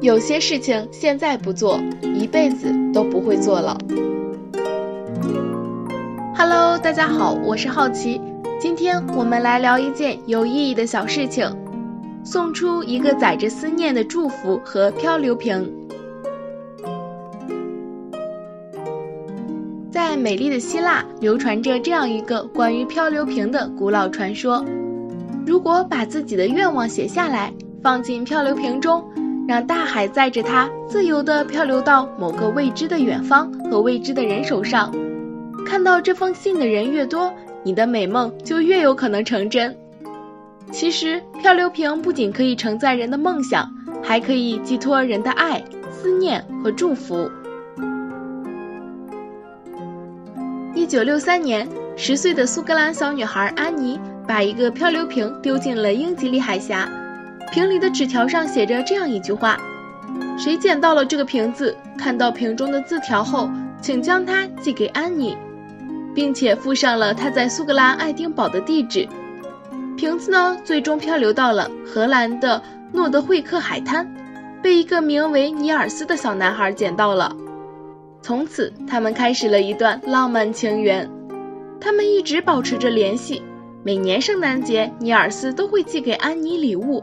有些事情现在不做，一辈子都不会做了。Hello，大家好，我是好奇，今天我们来聊一件有意义的小事情，送出一个载着思念的祝福和漂流瓶。在美丽的希腊，流传着这样一个关于漂流瓶的古老传说：如果把自己的愿望写下来，放进漂流瓶中。让大海载着它自由地漂流到某个未知的远方和未知的人手上。看到这封信的人越多，你的美梦就越有可能成真。其实，漂流瓶不仅可以承载人的梦想，还可以寄托人的爱、思念和祝福。一九六三年，十岁的苏格兰小女孩安妮把一个漂流瓶丢进了英吉利海峡。瓶里的纸条上写着这样一句话：“谁捡到了这个瓶子，看到瓶中的字条后，请将它寄给安妮，并且附上了他在苏格兰爱丁堡的地址。”瓶子呢，最终漂流到了荷兰的诺德惠克海滩，被一个名为尼尔斯的小男孩捡到了。从此，他们开始了一段浪漫情缘。他们一直保持着联系，每年圣诞节，尼尔斯都会寄给安妮礼物。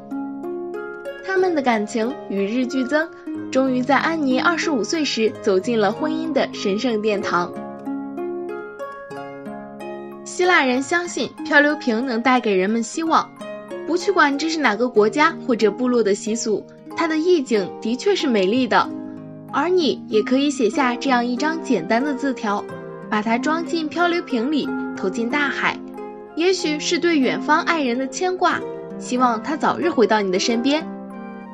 他们的感情与日俱增，终于在安妮二十五岁时走进了婚姻的神圣殿堂。希腊人相信漂流瓶能带给人们希望，不去管这是哪个国家或者部落的习俗，它的意境的确是美丽的。而你也可以写下这样一张简单的字条，把它装进漂流瓶里，投进大海。也许是对远方爱人的牵挂，希望他早日回到你的身边。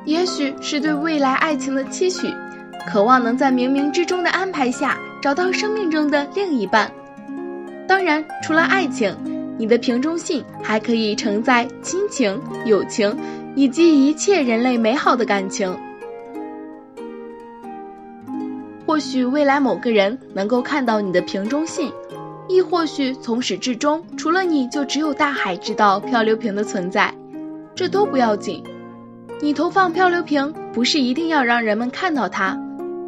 也许是对未来爱情的期许，渴望能在冥冥之中的安排下找到生命中的另一半。当然，除了爱情，你的瓶中信还可以承载亲情、友情以及一切人类美好的感情。或许未来某个人能够看到你的瓶中信，亦或许从始至终，除了你就只有大海知道漂流瓶的存在。这都不要紧。你投放漂流瓶，不是一定要让人们看到它，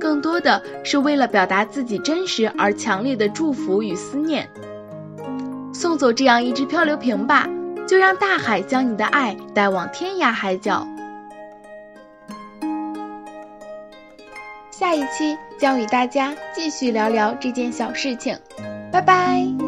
更多的是为了表达自己真实而强烈的祝福与思念。送走这样一只漂流瓶吧，就让大海将你的爱带往天涯海角。下一期将与大家继续聊聊这件小事情，拜拜。